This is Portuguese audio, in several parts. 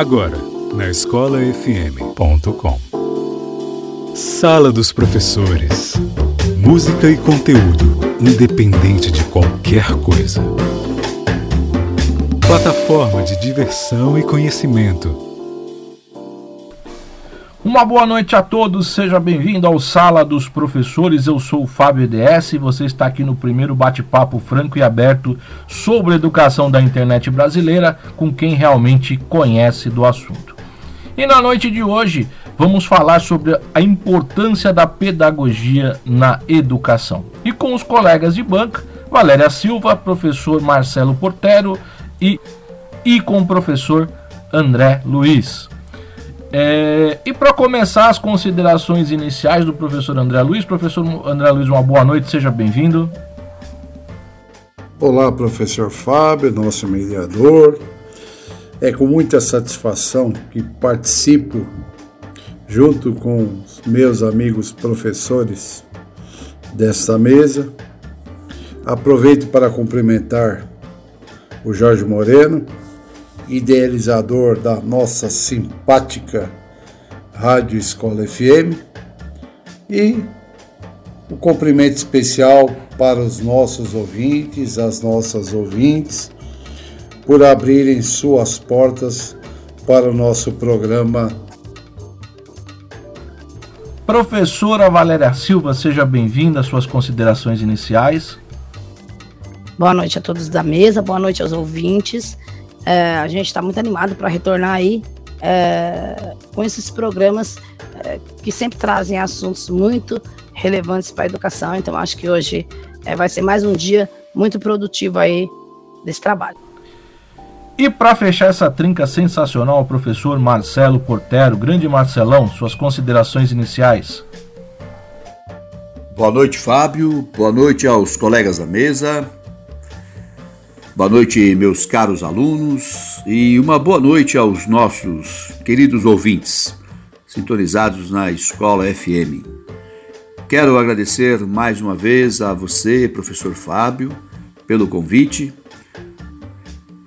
Agora, na escolafm.com. Sala dos Professores. Música e conteúdo, independente de qualquer coisa. Plataforma de diversão e conhecimento uma boa noite a todos, seja bem-vindo ao Sala dos Professores. Eu sou o Fábio EDS e você está aqui no primeiro bate-papo franco e aberto sobre educação da internet brasileira com quem realmente conhece do assunto. E na noite de hoje vamos falar sobre a importância da pedagogia na educação. E com os colegas de banca, Valéria Silva, professor Marcelo Portero e, e com o professor André Luiz. É, e para começar as considerações iniciais do professor André Luiz, professor André Luiz, uma boa noite, seja bem-vindo. Olá, professor Fábio, nosso mediador. É com muita satisfação que participo, junto com meus amigos professores desta mesa. Aproveito para cumprimentar o Jorge Moreno, idealizador da nossa simpática Rádio Escola FM, e o um cumprimento especial para os nossos ouvintes, as nossas ouvintes, por abrirem suas portas para o nosso programa. Professora Valéria Silva, seja bem-vinda às suas considerações iniciais. Boa noite a todos da mesa, boa noite aos ouvintes. É, a gente está muito animado para retornar aí é, com esses programas é, que sempre trazem assuntos muito relevantes para a educação. Então, acho que hoje é, vai ser mais um dia muito produtivo aí desse trabalho. E para fechar essa trinca sensacional, o professor Marcelo Portero, grande Marcelão, suas considerações iniciais. Boa noite, Fábio. Boa noite aos colegas da mesa. Boa noite, meus caros alunos, e uma boa noite aos nossos queridos ouvintes, sintonizados na Escola FM. Quero agradecer mais uma vez a você, professor Fábio, pelo convite.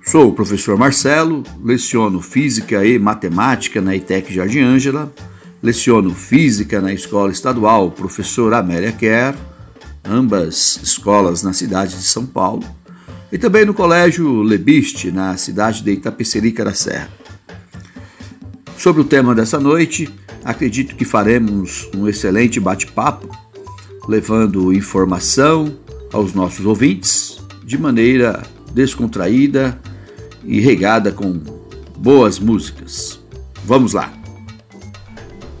Sou o professor Marcelo, leciono Física e Matemática na ITEC Jardim Ângela, leciono Física na Escola Estadual Professor Amélia Kerr, ambas escolas na cidade de São Paulo e também no Colégio Lebiste, na cidade de Itapecerica da Serra. Sobre o tema dessa noite, acredito que faremos um excelente bate-papo, levando informação aos nossos ouvintes de maneira descontraída e regada com boas músicas. Vamos lá!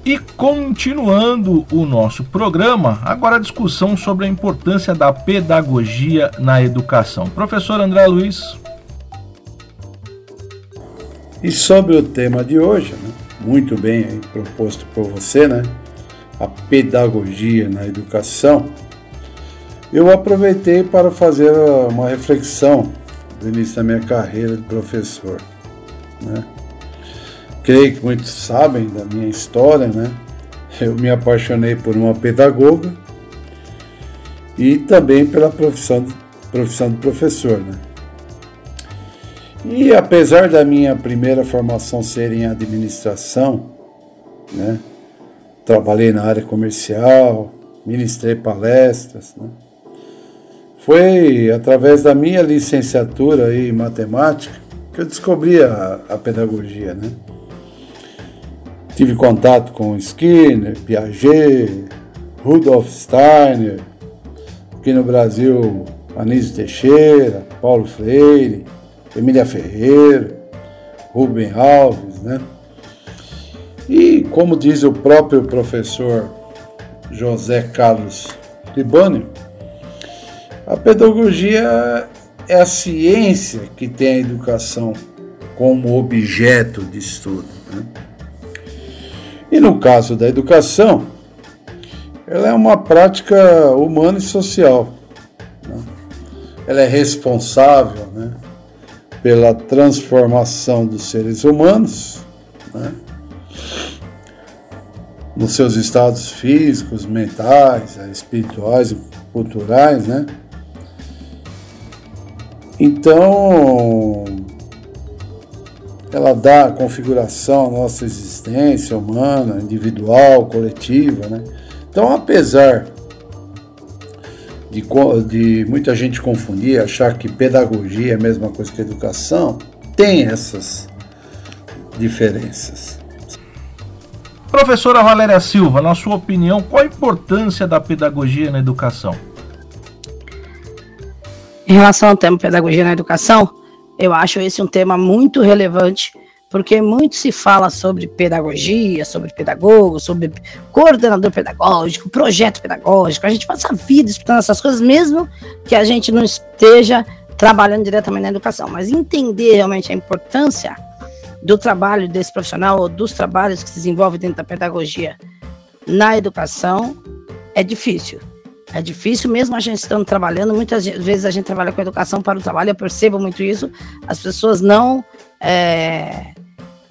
E continuando o nosso programa, agora a discussão sobre a importância da pedagogia na educação. Professor André Luiz. E sobre o tema de hoje, né, muito bem proposto por você, né? A pedagogia na educação. Eu aproveitei para fazer uma reflexão do início da minha carreira de professor, né? Creio que muitos sabem da minha história, né? Eu me apaixonei por uma pedagoga e também pela profissão, profissão de professor, né? E apesar da minha primeira formação ser em administração, né? Trabalhei na área comercial, ministrei palestras, né? Foi através da minha licenciatura em matemática que eu descobri a, a pedagogia, né? Tive contato com Skinner, Piaget, Rudolf Steiner, aqui no Brasil, Anísio Teixeira, Paulo Freire, Emília Ferreira, Rubem Alves, né? E como diz o próprio professor José Carlos Libânio, a pedagogia é a ciência que tem a educação como objeto de estudo. Né? E no caso da educação, ela é uma prática humana e social. Né? Ela é responsável né, pela transformação dos seres humanos né, nos seus estados físicos, mentais, espirituais e culturais, né? Então, ela dá configuração à nossa existência humana, individual, coletiva, né? Então, apesar de, de muita gente confundir, achar que pedagogia é a mesma coisa que educação, tem essas diferenças. Professora Valéria Silva, na sua opinião, qual a importância da pedagogia na educação? Em relação ao tema pedagogia na educação, eu acho esse um tema muito relevante, porque muito se fala sobre pedagogia, sobre pedagogo, sobre coordenador pedagógico, projeto pedagógico. A gente passa a vida estudando essas coisas, mesmo que a gente não esteja trabalhando diretamente na educação. Mas entender realmente a importância do trabalho desse profissional ou dos trabalhos que se desenvolvem dentro da pedagogia na educação é difícil. É difícil mesmo a gente estando trabalhando, muitas vezes a gente trabalha com educação para o trabalho, eu percebo muito isso, as pessoas não é,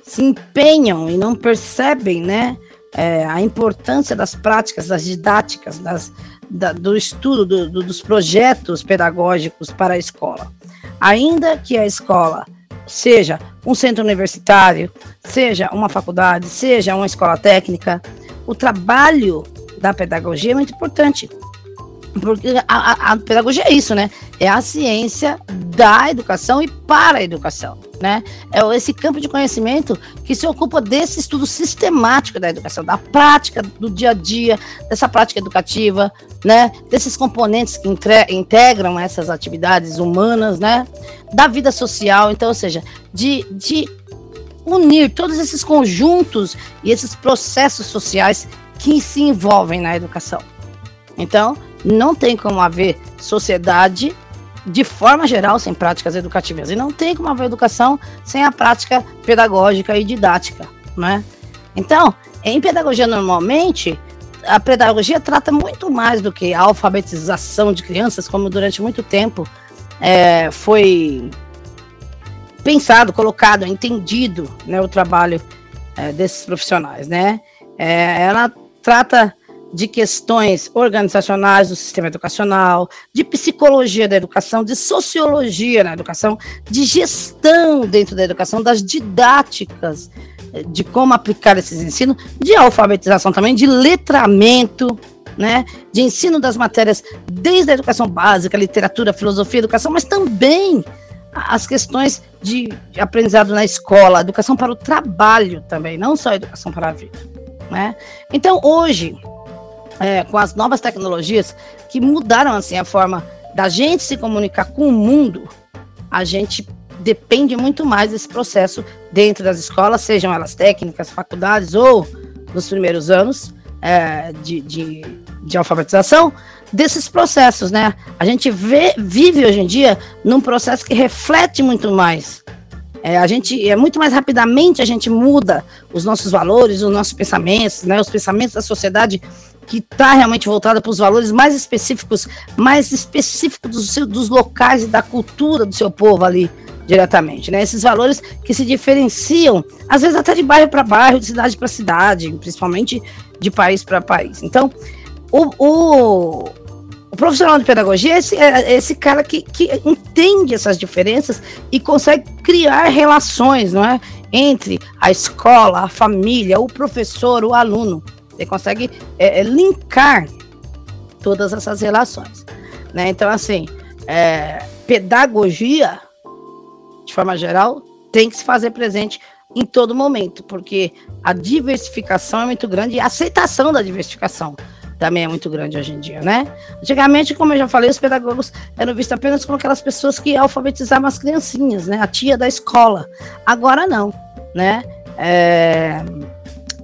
se empenham e não percebem né, é, a importância das práticas, das didáticas, das, da, do estudo do, do, dos projetos pedagógicos para a escola. Ainda que a escola seja um centro universitário, seja uma faculdade, seja uma escola técnica, o trabalho da pedagogia é muito importante. Porque a, a, a, pedagogia é isso, né? É a ciência da educação e para a educação, né? É esse campo de conhecimento que se ocupa desse estudo sistemático da educação, da prática do dia a dia, dessa prática educativa, né? Desses componentes que integram essas atividades humanas, né? Da vida social, então, ou seja, de, de unir todos esses conjuntos e esses processos sociais que se envolvem na educação. Então, não tem como haver sociedade de forma geral sem práticas educativas e não tem como haver educação sem a prática pedagógica e didática, né? Então, em pedagogia normalmente a pedagogia trata muito mais do que a alfabetização de crianças, como durante muito tempo é, foi pensado, colocado, entendido, né, o trabalho é, desses profissionais, né? É, ela trata de questões organizacionais do sistema educacional, de psicologia da educação, de sociologia na educação, de gestão dentro da educação, das didáticas, eh, de como aplicar esses ensinos, de alfabetização também, de letramento, né, de ensino das matérias desde a educação básica, literatura, filosofia, educação, mas também as questões de aprendizado na escola, educação para o trabalho também, não só educação para a vida. Né? Então, hoje, é, com as novas tecnologias que mudaram assim a forma da gente se comunicar com o mundo, a gente depende muito mais desse processo dentro das escolas, sejam elas técnicas, faculdades ou nos primeiros anos é, de, de, de, alfabetização, desses processos, né? A gente vê, vive hoje em dia num processo que reflete muito mais. É, a gente é muito mais rapidamente a gente muda os nossos valores, os nossos pensamentos, né? Os pensamentos da sociedade que está realmente voltada para os valores mais específicos, mais específicos do seu, dos locais e da cultura do seu povo ali diretamente, né? Esses valores que se diferenciam, às vezes até de bairro para bairro, de cidade para cidade, principalmente de país para país. Então, o, o, o, profissional de pedagogia é esse, é esse cara que, que entende essas diferenças e consegue criar relações, não é? Entre a escola, a família, o professor, o aluno. Você consegue é, é, linkar todas essas relações. Né? Então, assim, é, pedagogia, de forma geral, tem que se fazer presente em todo momento, porque a diversificação é muito grande e a aceitação da diversificação também é muito grande hoje em dia, né? Antigamente, como eu já falei, os pedagogos eram vistos apenas como aquelas pessoas que alfabetizavam as criancinhas, né? A tia da escola. Agora não, né? É,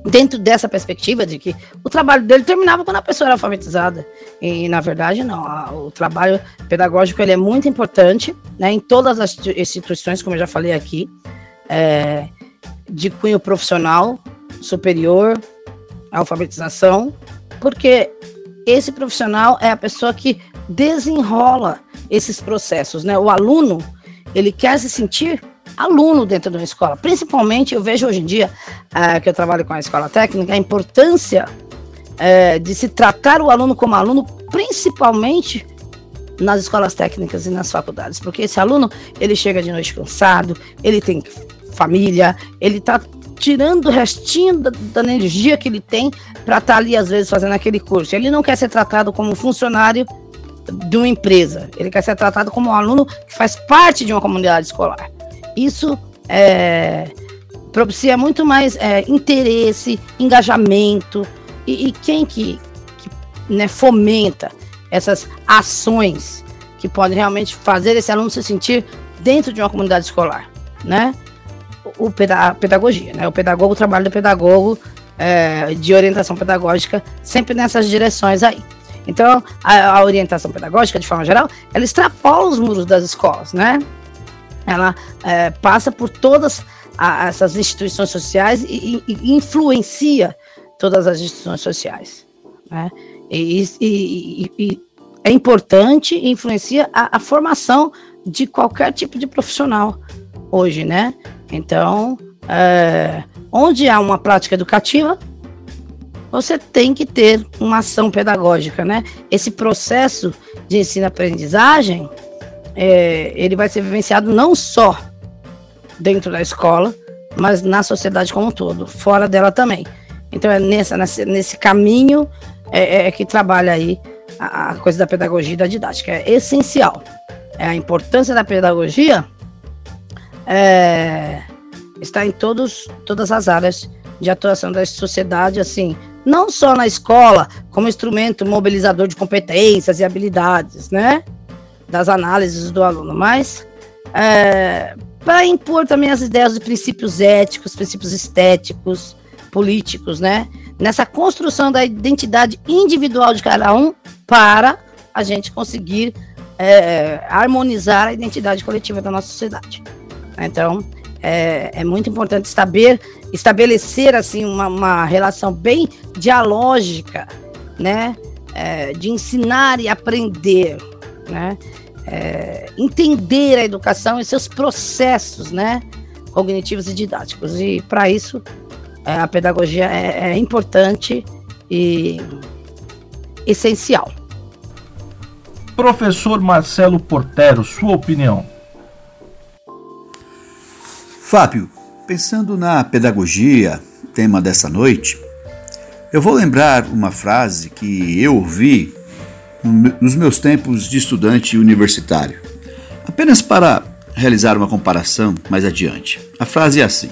dentro dessa perspectiva de que o trabalho dele terminava quando a pessoa era alfabetizada. E, na verdade, não. O trabalho pedagógico ele é muito importante né, em todas as instituições, como eu já falei aqui, é, de cunho profissional, superior, alfabetização, porque esse profissional é a pessoa que desenrola esses processos. Né? O aluno, ele quer se sentir aluno dentro de uma escola. Principalmente, eu vejo hoje em dia, uh, que eu trabalho com a escola técnica, a importância uh, de se tratar o aluno como aluno, principalmente nas escolas técnicas e nas faculdades, porque esse aluno ele chega de noite cansado, ele tem família, ele está tirando o restinho da, da, energia que ele tem para estar tá ali, às vezes, fazendo aquele curso. Ele não quer ser tratado como funcionário de uma empresa, ele quer ser tratado como um aluno que faz parte de uma comunidade escolar. Isso é, propicia muito mais é, interesse, engajamento, e, e quem que, que né, fomenta essas ações que podem realmente fazer esse aluno se sentir dentro de uma comunidade escolar, né? O, o a pedagogia, né? O pedagogo, o trabalho do pedagogo é, de orientação pedagógica, sempre nessas direções aí. Então, a, a, orientação pedagógica, de forma geral, ela extrapola os muros das escolas, né? Ela é, passa por todas a, essas instituições sociais e, e, e, influencia todas as instituições sociais, né? E, e é importante e influencia a, a formação de qualquer tipo de profissional hoje, né? Então, é, onde há uma prática educativa, você tem que ter uma ação pedagógica, né? Esse processo de ensino-aprendizagem, é, ele vai ser vivenciado não só dentro da escola, mas na sociedade como um todo, fora dela também. Então é nessa, nesse, nesse caminho é, é que trabalha aí a, a coisa da pedagogia e da didática. É essencial. É a importância da pedagogia é, está em todos, todas as áreas de atuação da sociedade, assim, não só na escola, como instrumento mobilizador de competências e habilidades, né? Das análises do aluno, mas é, para impor também as ideias de princípios éticos, princípios estéticos, políticos, né? Nessa construção da identidade individual de cada um para a gente conseguir é, harmonizar a identidade coletiva da nossa sociedade. Então, é, é muito importante saber estabelecer assim uma, uma relação bem dialógica, né, é, de ensinar e aprender, né, é, entender a educação e seus processos, né, cognitivos e didáticos. E para isso é, a pedagogia é, é importante e essencial. Professor Marcelo Portero, sua opinião. Fábio, pensando na pedagogia, tema dessa noite, eu vou lembrar uma frase que eu ouvi nos meus tempos de estudante universitário, apenas para realizar uma comparação mais adiante. A frase é assim: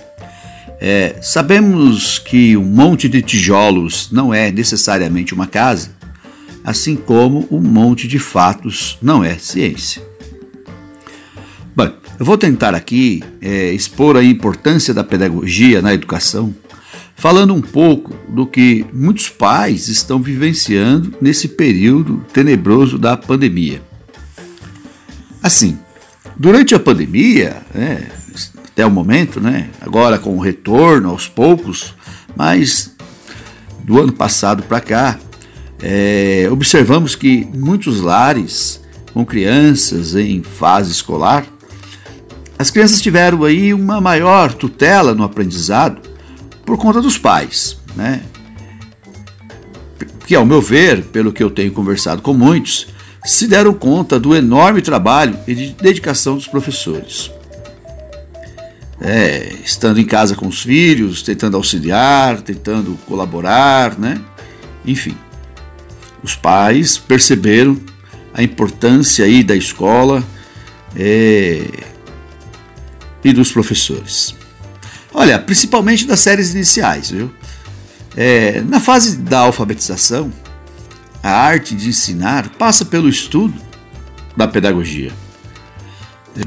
é, Sabemos que um monte de tijolos não é necessariamente uma casa, assim como um monte de fatos não é ciência. Bom, eu vou tentar aqui é, expor a importância da pedagogia na educação, falando um pouco do que muitos pais estão vivenciando nesse período tenebroso da pandemia. Assim, durante a pandemia, né, até o momento, né, agora com o retorno aos poucos, mas do ano passado para cá, é, observamos que muitos lares com crianças em fase escolar as crianças tiveram aí uma maior tutela no aprendizado por conta dos pais, né? Que, ao meu ver, pelo que eu tenho conversado com muitos, se deram conta do enorme trabalho e de dedicação dos professores. É, estando em casa com os filhos, tentando auxiliar, tentando colaborar, né? Enfim, os pais perceberam a importância aí da escola é, e dos professores. Olha, principalmente das séries iniciais, viu? É, na fase da alfabetização, a arte de ensinar passa pelo estudo da pedagogia.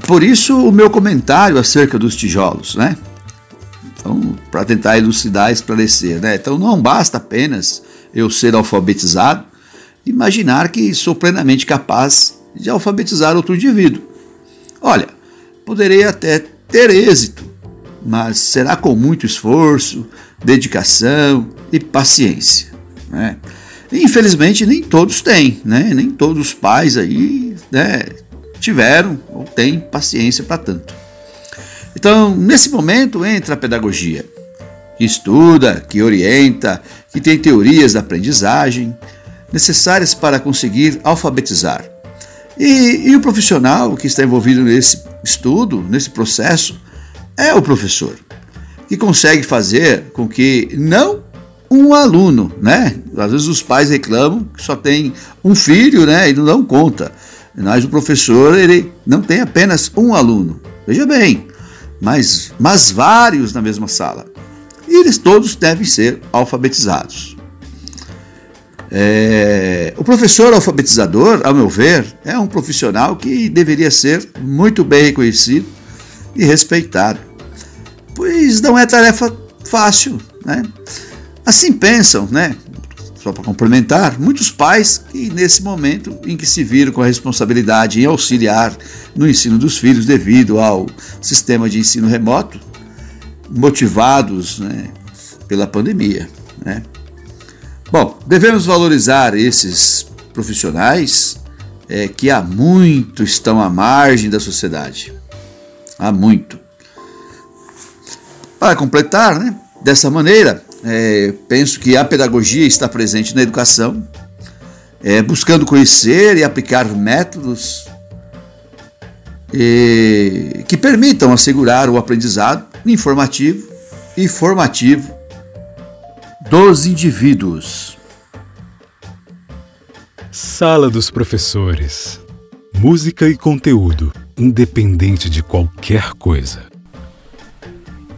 Por isso, o meu comentário acerca dos tijolos, né? Então, para tentar elucidar e esclarecer, né? Então, não basta apenas eu ser alfabetizado, imaginar que sou plenamente capaz de alfabetizar outro indivíduo. Olha, poderei até ter êxito, mas será com muito esforço, dedicação e paciência. Né? infelizmente nem todos têm, né? nem todos os pais aí né, tiveram ou têm paciência para tanto. Então, nesse momento entra a pedagogia, que estuda, que orienta, que tem teorias da aprendizagem necessárias para conseguir alfabetizar. E, e o profissional que está envolvido nesse estudo, nesse processo, é o professor, que consegue fazer com que não um aluno, né? Às vezes os pais reclamam que só tem um filho, né? E não dão conta. Mas o professor, ele não tem apenas um aluno. Veja bem, mas, mas vários na mesma sala. E eles todos devem ser alfabetizados. É, o professor alfabetizador, ao meu ver, é um profissional que deveria ser muito bem reconhecido e respeitado, pois não é tarefa fácil, né? Assim pensam, né? Só para complementar, muitos pais que nesse momento em que se viram com a responsabilidade em auxiliar no ensino dos filhos devido ao sistema de ensino remoto, motivados né, pela pandemia, né? Bom, devemos valorizar esses profissionais é, que há muito estão à margem da sociedade. Há muito. Para completar, né, dessa maneira, é, penso que a pedagogia está presente na educação, é, buscando conhecer e aplicar métodos que permitam assegurar o aprendizado informativo e formativo dos indivíduos. Sala dos Professores. Música e conteúdo, independente de qualquer coisa.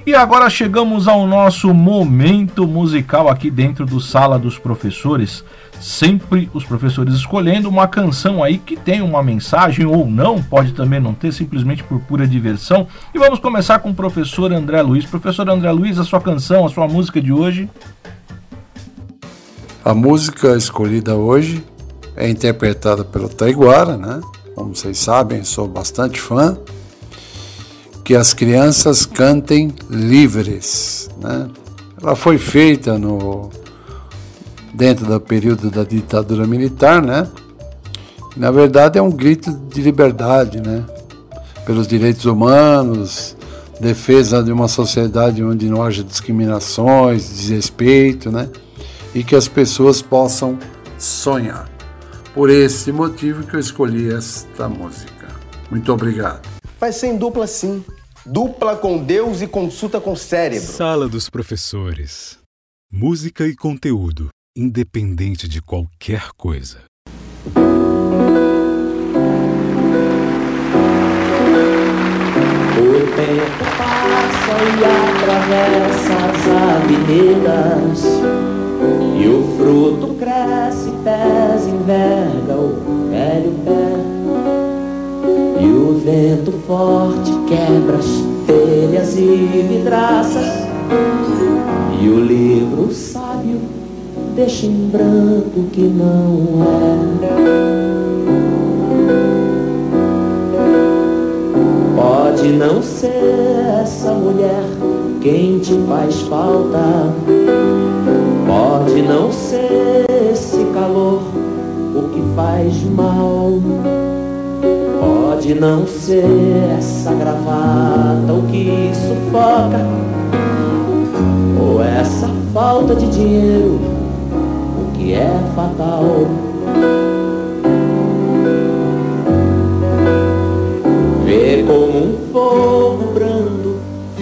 E agora chegamos ao nosso momento musical aqui dentro do Sala dos Professores. Sempre os professores escolhendo uma canção aí que tem uma mensagem ou não, pode também não ter, simplesmente por pura diversão. E vamos começar com o professor André Luiz. Professor André Luiz, a sua canção, a sua música de hoje. A música escolhida hoje é interpretada pelo Taiguara, né? Como vocês sabem, sou bastante fã. Que as crianças cantem livres, né? Ela foi feita no dentro do período da ditadura militar, né? E, na verdade é um grito de liberdade, né? Pelos direitos humanos, defesa de uma sociedade onde não haja discriminações, desrespeito, né? e que as pessoas possam sonhar. Por esse motivo que eu escolhi esta música. Muito obrigado. Vai ser em dupla sim. Dupla com Deus e consulta com o cérebro. Sala dos Professores. Música e conteúdo, independente de qualquer coisa. O tempo passa e atravessa as avenidas e o fruto cresce, pés enverga o velho pé. O vento forte quebra as telhas e vidraças. E o livro sábio deixa em branco que não é. Pode não ser essa mulher quem te faz falta Pode não ser esse calor o que faz mal. Pode não ser essa gravata o que sufoca. Ou essa falta de dinheiro o que é fatal. Ver como um fogo brando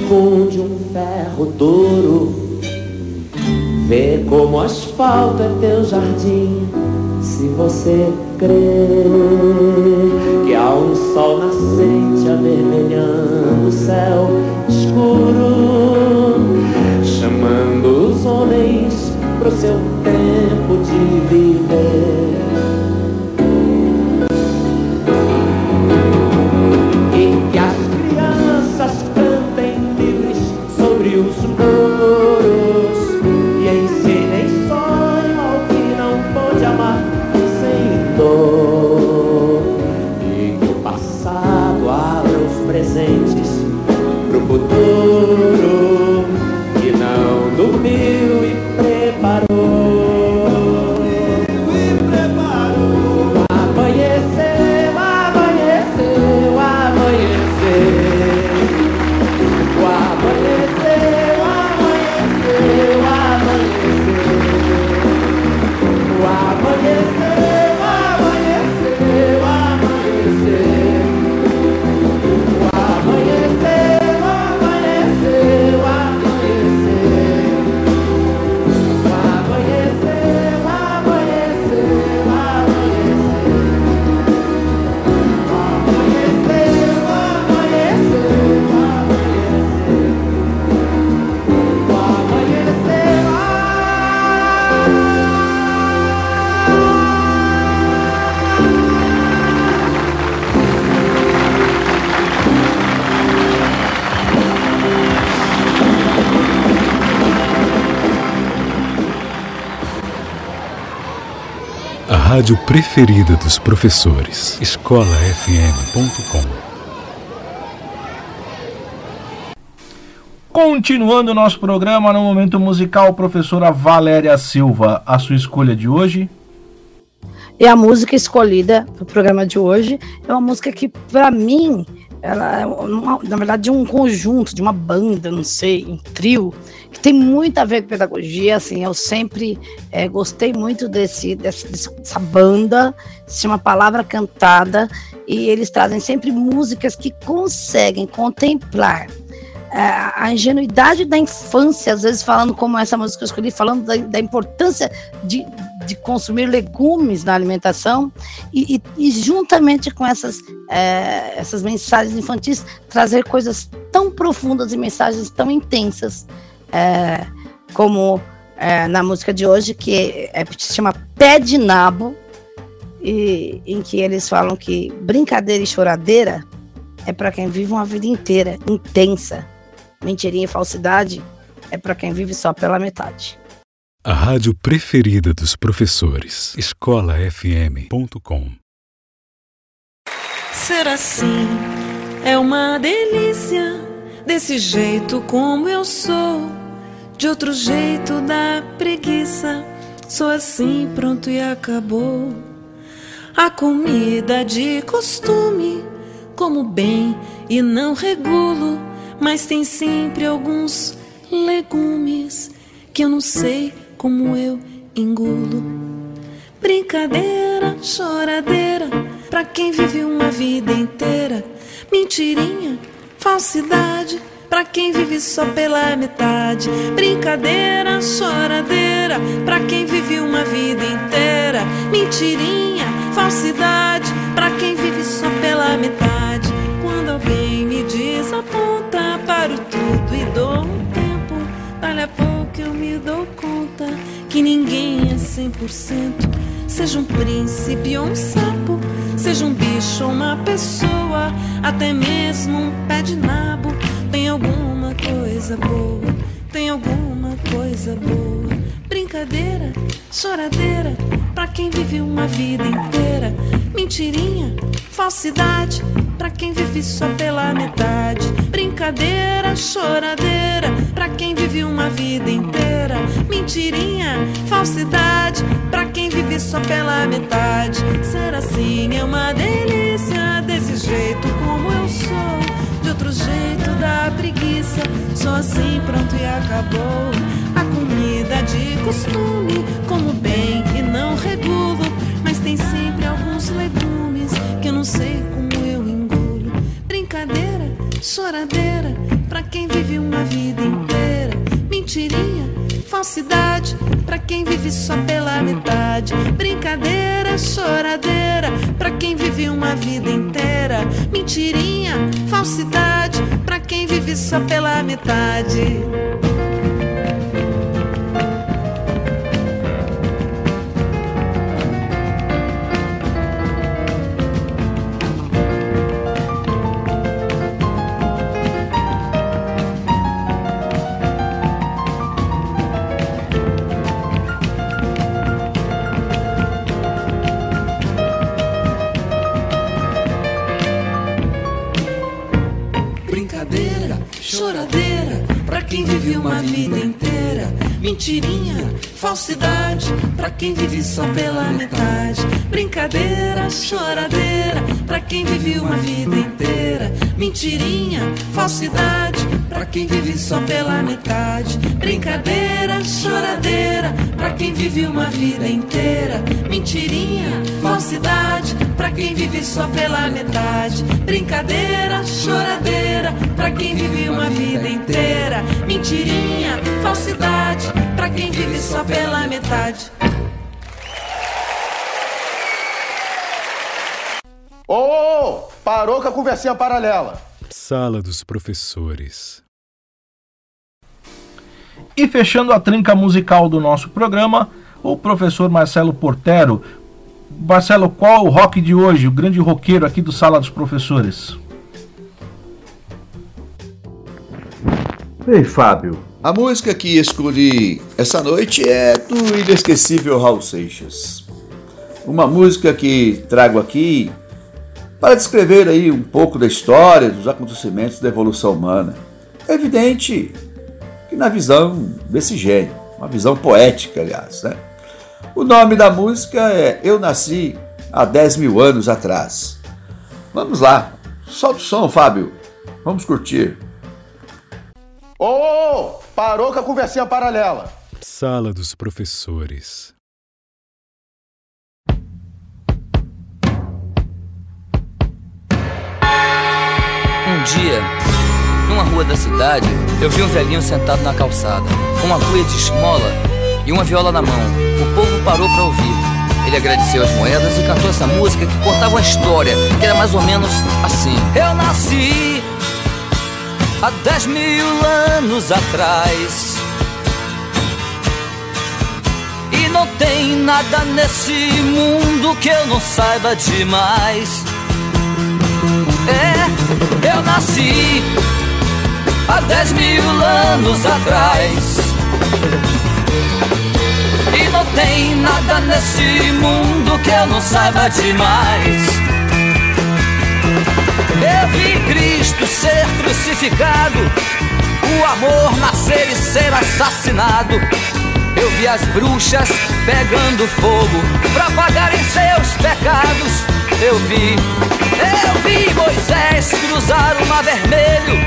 funde um ferro duro Vê como asfalto é teu jardim, se você crer que há um sol nascente rádio preferida dos professores. escolafm.com. Continuando o nosso programa no momento musical, professora Valéria Silva, a sua escolha de hoje? E a música escolhida para o programa de hoje é uma música que, para mim, ela é uma, na verdade de um conjunto, de uma banda, não sei, um trio, que tem muito a ver com pedagogia. Assim, eu sempre é, gostei muito desse, dessa banda, se chama Palavra Cantada, e eles trazem sempre músicas que conseguem contemplar é, a ingenuidade da infância, às vezes falando como essa música que eu escolhi, falando da, da importância de, de consumir legumes na alimentação e, e, e juntamente com essas, é, essas mensagens infantis, trazer coisas tão profundas e mensagens tão intensas é, como é, na música de hoje, que é, se chama Pé de Nabo, e, em que eles falam que brincadeira e choradeira é para quem vive uma vida inteira, intensa. Mentirinha e falsidade é para quem vive só pela metade. A rádio preferida dos professores. escolafm.com. Ser assim é uma delícia, desse jeito como eu sou. De outro jeito dá preguiça, sou assim, pronto e acabou. A comida de costume, como bem e não regulo, mas tem sempre alguns legumes que eu não sei como eu engulo. Brincadeira, choradeira, pra quem vive uma vida inteira. Mentirinha, falsidade, pra quem vive só pela metade. Brincadeira, choradeira, pra quem vive uma vida inteira. Mentirinha, falsidade, pra quem vive só pela metade. Quando alguém me desaponta, paro tudo e dou um tempo. Dali a pouco eu me dou conta que ninguém é 100%. Seja um príncipe ou um sapo, seja um bicho ou uma pessoa, até mesmo um pé de nabo. Tem alguma coisa boa, tem alguma coisa boa. Brincadeira, choradeira, pra quem vive uma vida inteira. Mentirinha, falsidade, pra quem vive só pela metade. Brincadeira, choradeira, pra quem vive uma vida inteira. Mentirinha, falsidade, pra quem vive só pela metade. Ser assim é uma delícia, desse jeito como eu sou. De outro jeito dá preguiça, só assim pronto e acabou. A comida de costume, como bem e não regulo, mas tem sempre alguns legumes que eu não sei como eu engulo. Brincadeira, choradeira, pra quem vive uma vida inteira. Mentirinha, falsidade, pra quem vive só pela metade. Brincadeira, choradeira, pra quem vive uma vida inteira. Mentirinha, falsidade, pra quem vive só pela metade. Quem vive uma vida inteira. Mentirinha, falsidade, pra quem vive só pela metade. Brincadeira, choradeira, pra quem vive uma vida inteira. Mentirinha, falsidade, pra quem vive só pela metade. Brincadeira, choradeira, pra quem vive uma vida inteira. Mentirinha, falsidade, pra quem vive só pela metade. Brincadeira, choradeira, pra quem vive uma vida inteira. Mentirinha, falsidade, pra quem vive só pela metade. Ô, ô, ô, parou com a conversinha paralela. Sala dos professores. E fechando a trinca musical do nosso programa, o professor Marcelo Portero. Marcelo, qual o rock de hoje, o grande roqueiro aqui do Sala dos Professores? Ei, Fábio, a música que escolhi essa noite é do inesquecível Raul Seixas. uma música que trago aqui para descrever aí um pouco da história, dos acontecimentos da evolução humana. É evidente que na visão desse gênio, uma visão poética, aliás, né? O nome da música é Eu Nasci há 10 mil anos atrás. Vamos lá, solta o som, Fábio. Vamos curtir. Ô, oh, oh, parou com a conversinha paralela. Sala dos professores. Um dia, numa rua da cidade, eu vi um velhinho sentado na calçada, com uma cuia de esmola e uma viola na mão. O povo parou para ouvir. Ele agradeceu as moedas e cantou essa música que contava uma história, que era mais ou menos assim. Eu nasci há dez mil anos atrás. E não tem nada nesse mundo que eu não saiba demais. É, eu nasci há dez mil anos atrás. Não tem nada nesse mundo que eu não saiba demais. Eu vi Cristo ser crucificado, o amor nascer e ser assassinado. Eu vi as bruxas pegando fogo pra pagarem seus pecados. Eu vi, eu vi Moisés cruzar o mar vermelho.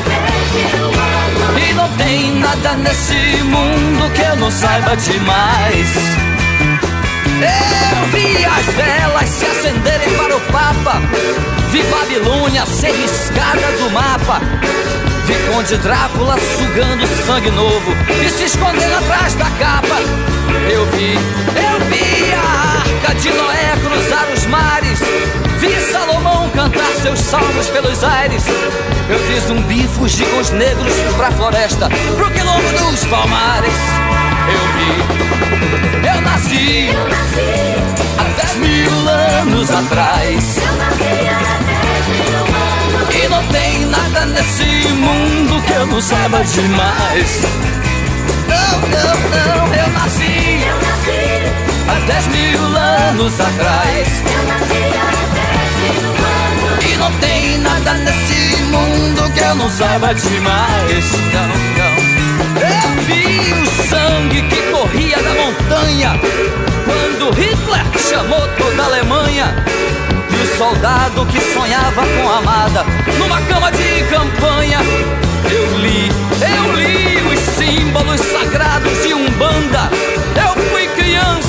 E não tem nada nesse mundo que eu não saiba demais. Eu vi as velas se acenderem para o Papa. Vi Babilônia ser riscada do mapa. Vi Conde Drácula sugando sangue novo e se escondendo atrás da capa. Eu vi, eu vi a arca de Noé cruzar os mares. Vi Salomão cantar seus salmos pelos aires. Eu vi zumbi fugir com os negros pra floresta, pro quilombo dos palmares. Eu vi, eu nasci, eu nasci há dez mil anos atrás. Eu nasci há dez mil anos. E não tem nada nesse mundo que eu não saiba demais. Não, não, não, eu nasci, eu nasci há dez mil anos atrás. Eu nasci há não tem nada nesse mundo que eu não saiba demais. Não, não. Eu vi o sangue que corria da montanha quando Hitler chamou toda a Alemanha. E o soldado que sonhava com a amada numa cama de campanha. Eu li, eu li os símbolos sagrados de Umbanda. Eu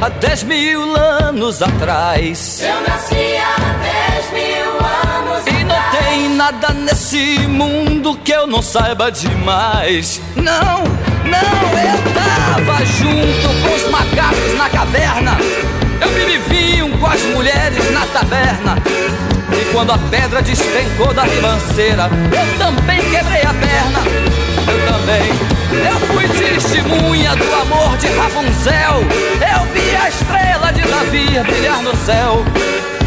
há dez mil anos atrás. eu nasci há dez mil anos E não atrás. tem nada nesse mundo que eu não saiba demais. Não, não, eu tava junto com os macacos na caverna. Eu bebi vinho com as mulheres na taberna. E quando a pedra despencou da ribanceira, eu também quebrei a perna. Eu também. Eu fui testemunha do amor de Rapunzel. Eu vi a estrela de Davi brilhar no céu.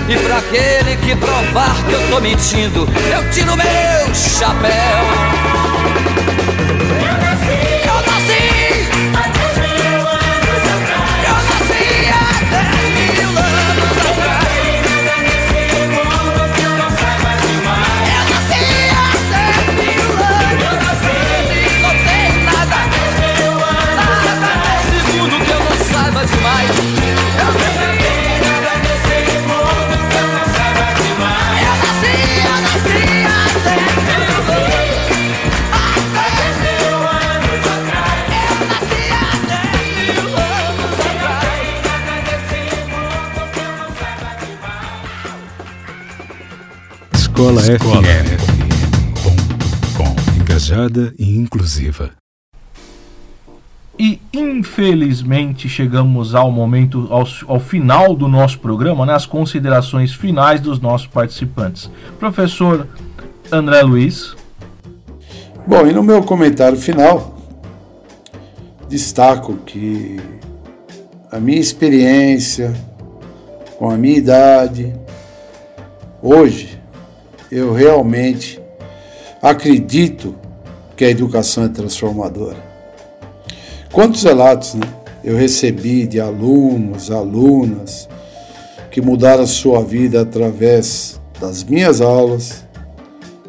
E pra aquele que provar que eu tô mentindo, eu tiro meu chapéu. Eu nasci Eu nasci, dez mil anos atrás. eu nasci há Escola, Escola FM.com. Engajada e inclusiva. E infelizmente chegamos ao momento, ao, ao, final do nosso programa, nas considerações finais dos nossos participantes. Professor André Luiz. Bom, e no meu comentário final, destaco que a minha experiência, com a minha idade, hoje eu realmente acredito que a educação é transformadora. Quantos relatos né, eu recebi de alunos, alunas que mudaram sua vida através das minhas aulas,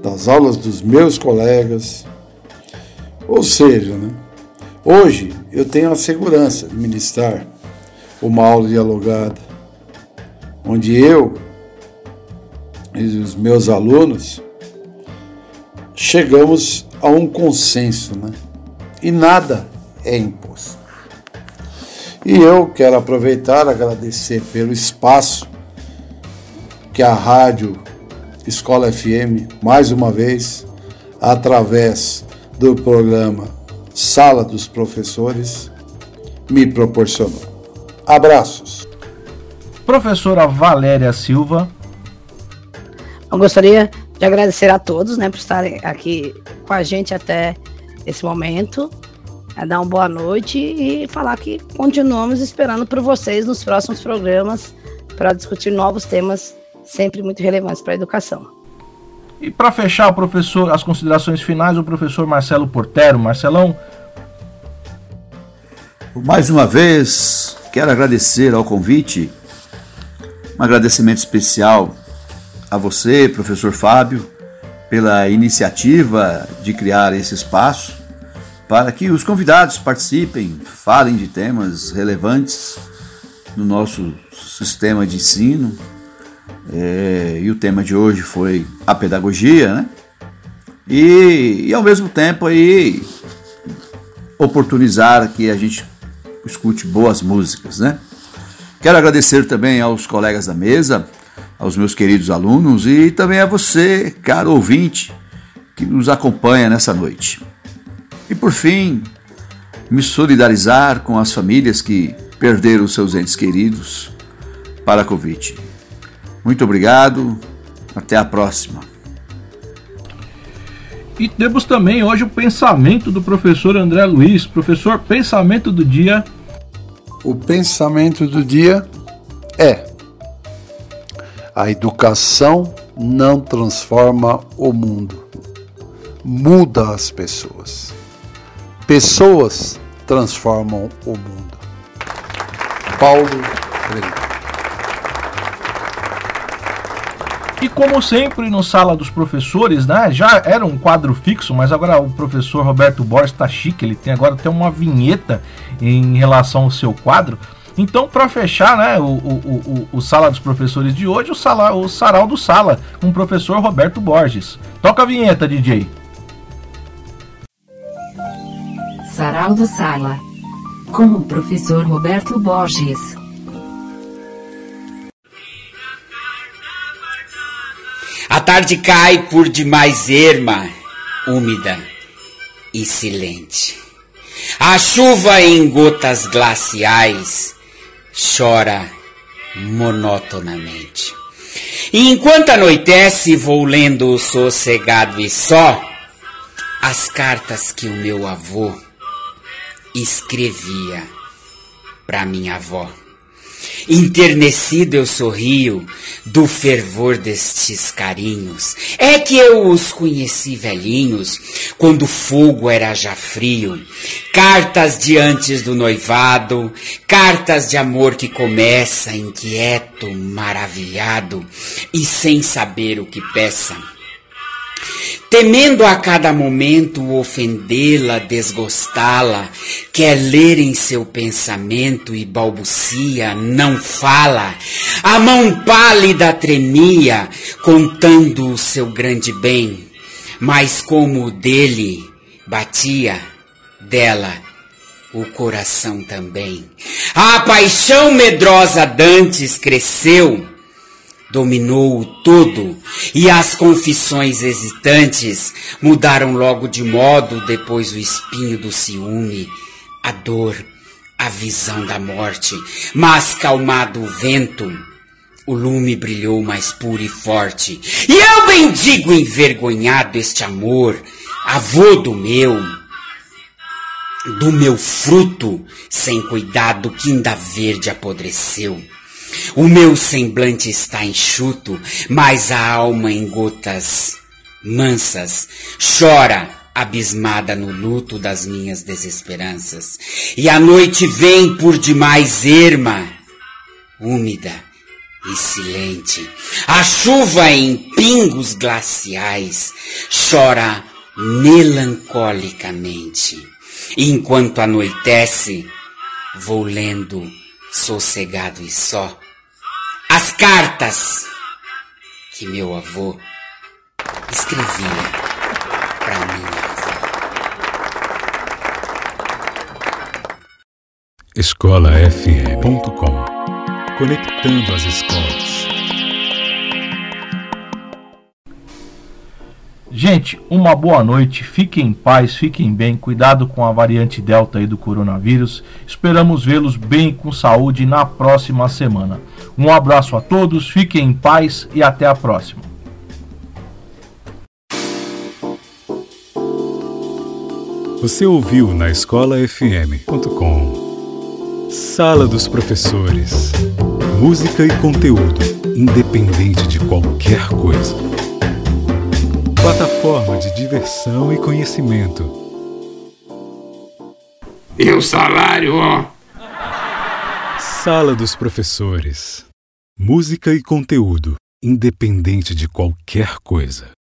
das aulas dos meus colegas. Ou seja, né, hoje eu tenho a segurança de ministrar uma aula dialogada, onde eu e os meus alunos chegamos a um consenso, né? E nada é imposto. E eu quero aproveitar agradecer pelo espaço que a rádio Escola FM, mais uma vez, através do programa Sala dos Professores, me proporcionou. Abraços. Professora Valéria Silva. Eu gostaria de agradecer a todos, né, por estarem aqui com a gente até esse momento é dar uma boa noite e falar que continuamos esperando por vocês nos próximos programas para discutir novos temas sempre muito relevantes para a educação. E para fechar, o professor, as considerações finais, o professor Marcelo Portero. Marcelão. Mais uma vez, quero agradecer ao convite, um agradecimento especial a você, professor Fábio, pela iniciativa de criar esse espaço para que os convidados participem, falem de temas relevantes no nosso sistema de ensino. É, e o tema de hoje foi a pedagogia, né? E, e ao mesmo tempo aí oportunizar que a gente escute boas músicas, né? Quero agradecer também aos colegas da mesa, aos meus queridos alunos e também a você, caro ouvinte, que nos acompanha nessa noite. E por fim, me solidarizar com as famílias que perderam seus entes queridos para a Covid. Muito obrigado, até a próxima. E temos também hoje o pensamento do professor André Luiz. Professor, pensamento do dia. O pensamento do dia é: a educação não transforma o mundo, muda as pessoas. Pessoas transformam o mundo. Paulo Freire. E como sempre no Sala dos Professores, né? Já era um quadro fixo, mas agora o professor Roberto Borges está chique, ele tem agora até uma vinheta em relação ao seu quadro. Então, para fechar né, o, o, o, o, Sala dos Professores de hoje, o, sala, o Sarau do Sala, com o professor Roberto Borges. Toca a vinheta, DJ. Sarau do Sala. Com o professor Roberto Borges. A tarde cai por demais erma, úmida e silente. A chuva em gotas glaciais chora monotonamente. E enquanto anoitece, vou lendo sossegado e só as cartas que o meu avô escrevia para minha avó. Enternecido eu sorrio do fervor destes carinhos. É que eu os conheci velhinhos, quando o fogo era já frio. Cartas de antes do noivado, cartas de amor que começa inquieto, maravilhado e sem saber o que peça temendo a cada momento ofendê-la, desgostá-la, quer ler em seu pensamento e balbucia, não fala, a mão pálida tremia, contando o seu grande bem, mas como dele batia, dela o coração também. A paixão medrosa dantes cresceu, dominou o todo, e as confissões hesitantes mudaram logo de modo depois o espinho do ciúme, a dor, a visão da morte, mas calmado o vento, o lume brilhou mais puro e forte, e eu bendigo envergonhado este amor, avô do meu, do meu fruto, sem cuidado que ainda verde apodreceu. O meu semblante está enxuto, mas a alma em gotas mansas chora abismada no luto das minhas desesperanças. E a noite vem por demais erma, úmida e silente. A chuva em pingos glaciais chora melancolicamente. Enquanto anoitece, vou lendo sossegado e só. As cartas que meu avô escrevia para minha escolafm.com Conectando as escolas. Gente, uma boa noite, fiquem em paz, fiquem bem, cuidado com a variante Delta aí do coronavírus. Esperamos vê-los bem com saúde na próxima semana. Um abraço a todos, fiquem em paz e até a próxima. Você ouviu na escolafm.com Sala dos Professores. Música e conteúdo, independente de qualquer coisa. Plataforma de diversão e conhecimento. E o salário, ó. Sala dos Professores. Música e conteúdo, independente de qualquer coisa.